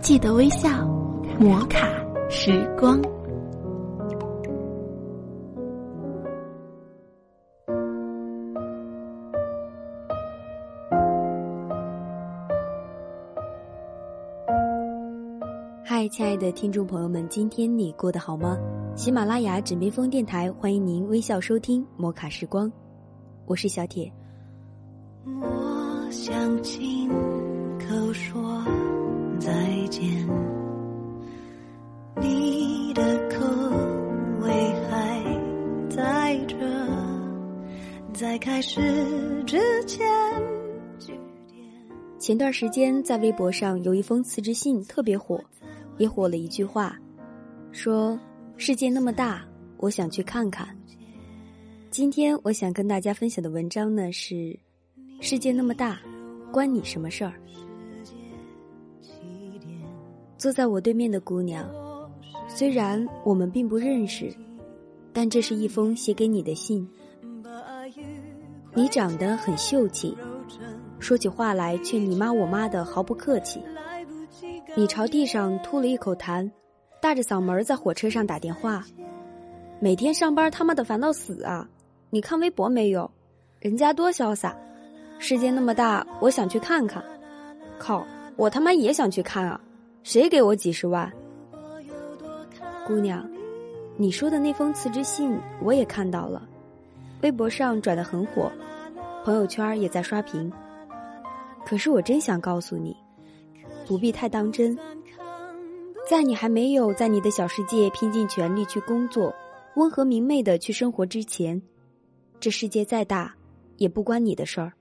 记得微笑，摩卡时光。嗨，亲爱的听众朋友们，今天你过得好吗？喜马拉雅枕边风电台欢迎您微笑收听摩卡时光，我是小铁。我想亲口说再见，你的口味还在这，在开始之前。前段时间在微博上有一封辞职信特别火，也火了一句话，说世界那么大，我想去看看。今天我想跟大家分享的文章呢是。世界那么大，关你什么事儿？坐在我对面的姑娘，虽然我们并不认识，但这是一封写给你的信。你长得很秀气，说起话来却你妈我妈的毫不客气。你朝地上吐了一口痰，大着嗓门在火车上打电话。每天上班他妈的烦到死啊！你看微博没有？人家多潇洒。世界那么大，我想去看看。靠，我他妈也想去看啊！谁给我几十万？姑娘，你说的那封辞职信我也看到了，微博上转的很火，朋友圈也在刷屏。可是我真想告诉你，不必太当真。在你还没有在你的小世界拼尽全力去工作，温和明媚的去生活之前，这世界再大，也不关你的事儿。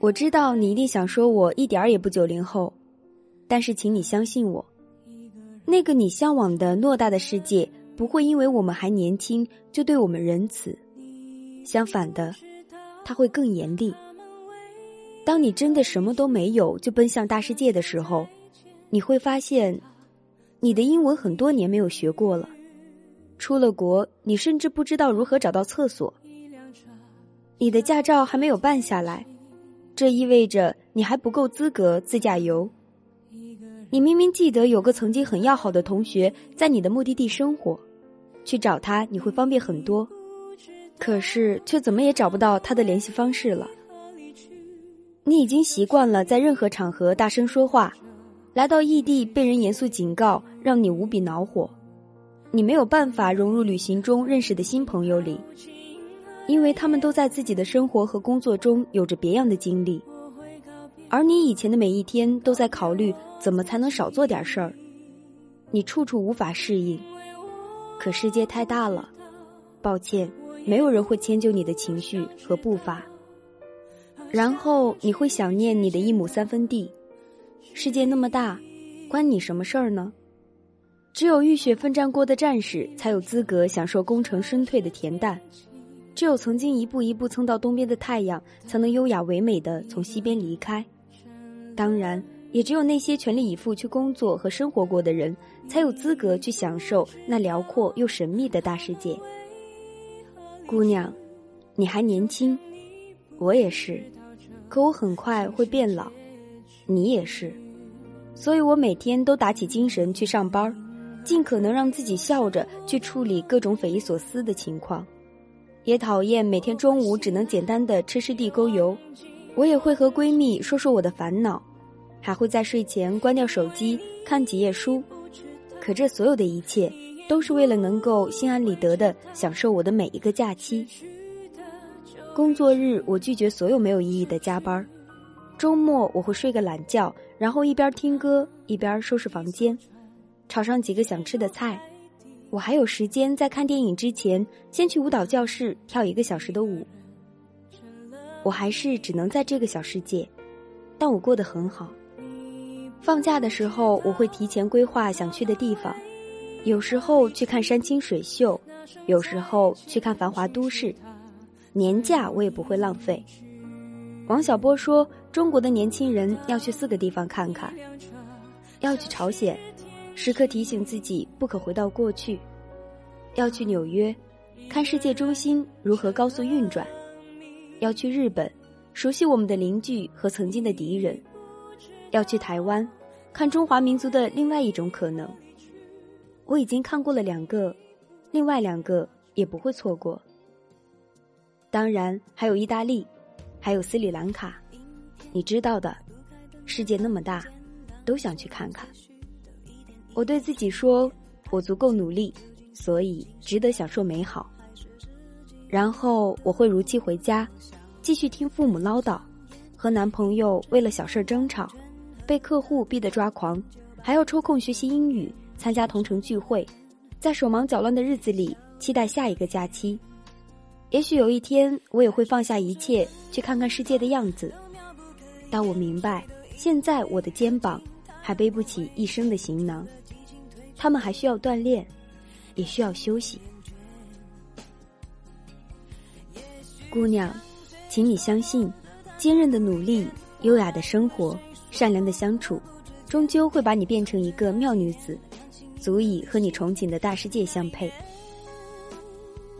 我知道你一定想说我一点儿也不九零后，但是请你相信我，那个你向往的偌大的世界不会因为我们还年轻就对我们仁慈，相反的，他会更严厉。当你真的什么都没有就奔向大世界的时候，你会发现，你的英文很多年没有学过了，出了国你甚至不知道如何找到厕所，你的驾照还没有办下来。这意味着你还不够资格自驾游。你明明记得有个曾经很要好的同学在你的目的地生活，去找他你会方便很多，可是却怎么也找不到他的联系方式了。你已经习惯了在任何场合大声说话，来到异地被人严肃警告，让你无比恼火。你没有办法融入旅行中认识的新朋友里。因为他们都在自己的生活和工作中有着别样的经历，而你以前的每一天都在考虑怎么才能少做点事儿，你处处无法适应。可世界太大了，抱歉，没有人会迁就你的情绪和步伐。然后你会想念你的一亩三分地。世界那么大，关你什么事儿呢？只有浴血奋战过的战士才有资格享受功成身退的恬淡。只有曾经一步一步蹭到东边的太阳，才能优雅唯美的从西边离开。当然，也只有那些全力以赴去工作和生活过的人，才有资格去享受那辽阔又神秘的大世界。姑娘，你还年轻，我也是，可我很快会变老，你也是，所以我每天都打起精神去上班，尽可能让自己笑着去处理各种匪夷所思的情况。也讨厌每天中午只能简单的吃吃地沟油，我也会和闺蜜说说我的烦恼，还会在睡前关掉手机看几页书。可这所有的一切，都是为了能够心安理得的享受我的每一个假期。工作日我拒绝所有没有意义的加班，周末我会睡个懒觉，然后一边听歌一边收拾房间，炒上几个想吃的菜。我还有时间在看电影之前，先去舞蹈教室跳一个小时的舞。我还是只能在这个小世界，但我过得很好。放假的时候，我会提前规划想去的地方，有时候去看山清水秀，有时候去看繁华都市。年假我也不会浪费。王小波说：“中国的年轻人要去四个地方看看，要去朝鲜。”时刻提醒自己不可回到过去，要去纽约，看世界中心如何高速运转；要去日本，熟悉我们的邻居和曾经的敌人，要去台湾，看中华民族的另外一种可能。我已经看过了两个，另外两个也不会错过。当然还有意大利，还有斯里兰卡，你知道的，世界那么大，都想去看看。我对自己说，我足够努力，所以值得享受美好。然后我会如期回家，继续听父母唠叨，和男朋友为了小事争吵，被客户逼得抓狂，还要抽空学习英语，参加同城聚会，在手忙脚乱的日子里，期待下一个假期。也许有一天，我也会放下一切，去看看世界的样子。但我明白，现在我的肩膀还背不起一生的行囊，他们还需要锻炼，也需要休息。姑娘，请你相信，坚韧的努力、优雅的生活、善良的相处，终究会把你变成一个妙女子，足以和你憧憬的大世界相配。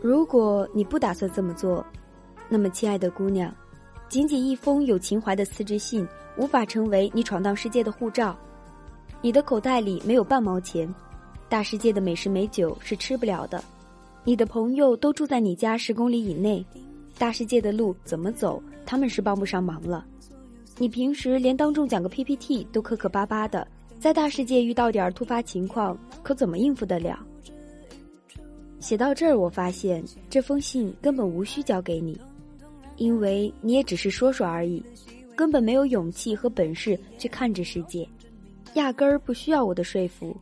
如果你不打算这么做，那么，亲爱的姑娘，仅仅一封有情怀的辞职信无法成为你闯荡世界的护照。你的口袋里没有半毛钱，大世界的美食美酒是吃不了的。你的朋友都住在你家十公里以内，大世界的路怎么走，他们是帮不上忙了。你平时连当众讲个 PPT 都磕磕巴巴的，在大世界遇到点突发情况，可怎么应付得了？写到这儿，我发现这封信根本无需交给你，因为你也只是说说而已，根本没有勇气和本事去看这世界，压根儿不需要我的说服。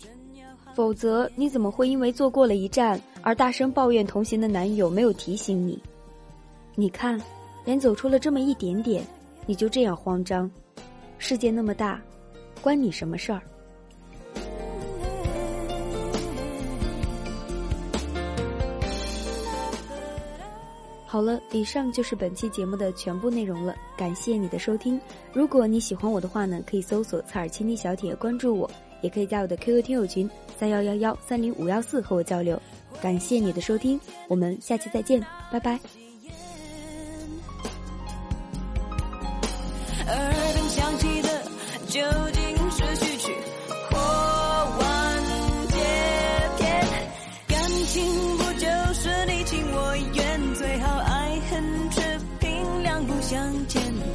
否则，你怎么会因为坐过了一站而大声抱怨同行的男友没有提醒你？你看，连走出了这么一点点，你就这样慌张。世界那么大，关你什么事儿？好了，以上就是本期节目的全部内容了。感谢你的收听。如果你喜欢我的话呢，可以搜索“采耳倾听小铁”关注我，也可以加我的 QQ 听友群三幺幺幺三零五幺四和我交流。感谢你的收听，我们下期再见，拜拜。耳边响起的究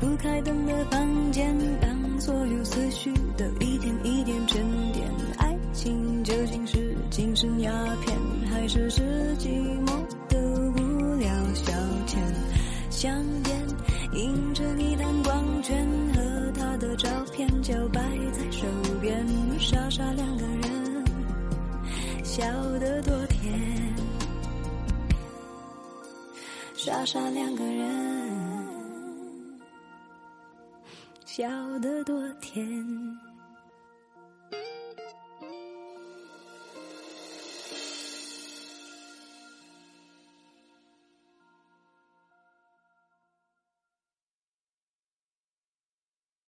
不开灯的房间，当所有思绪都一点一点沉淀。爱情究竟是精神鸦片，还是是寂寞的无聊消遣？香烟映着你蓝光圈和他的照片，就摆在手边，傻傻两个人，笑得多甜。傻傻两个人，笑得多甜。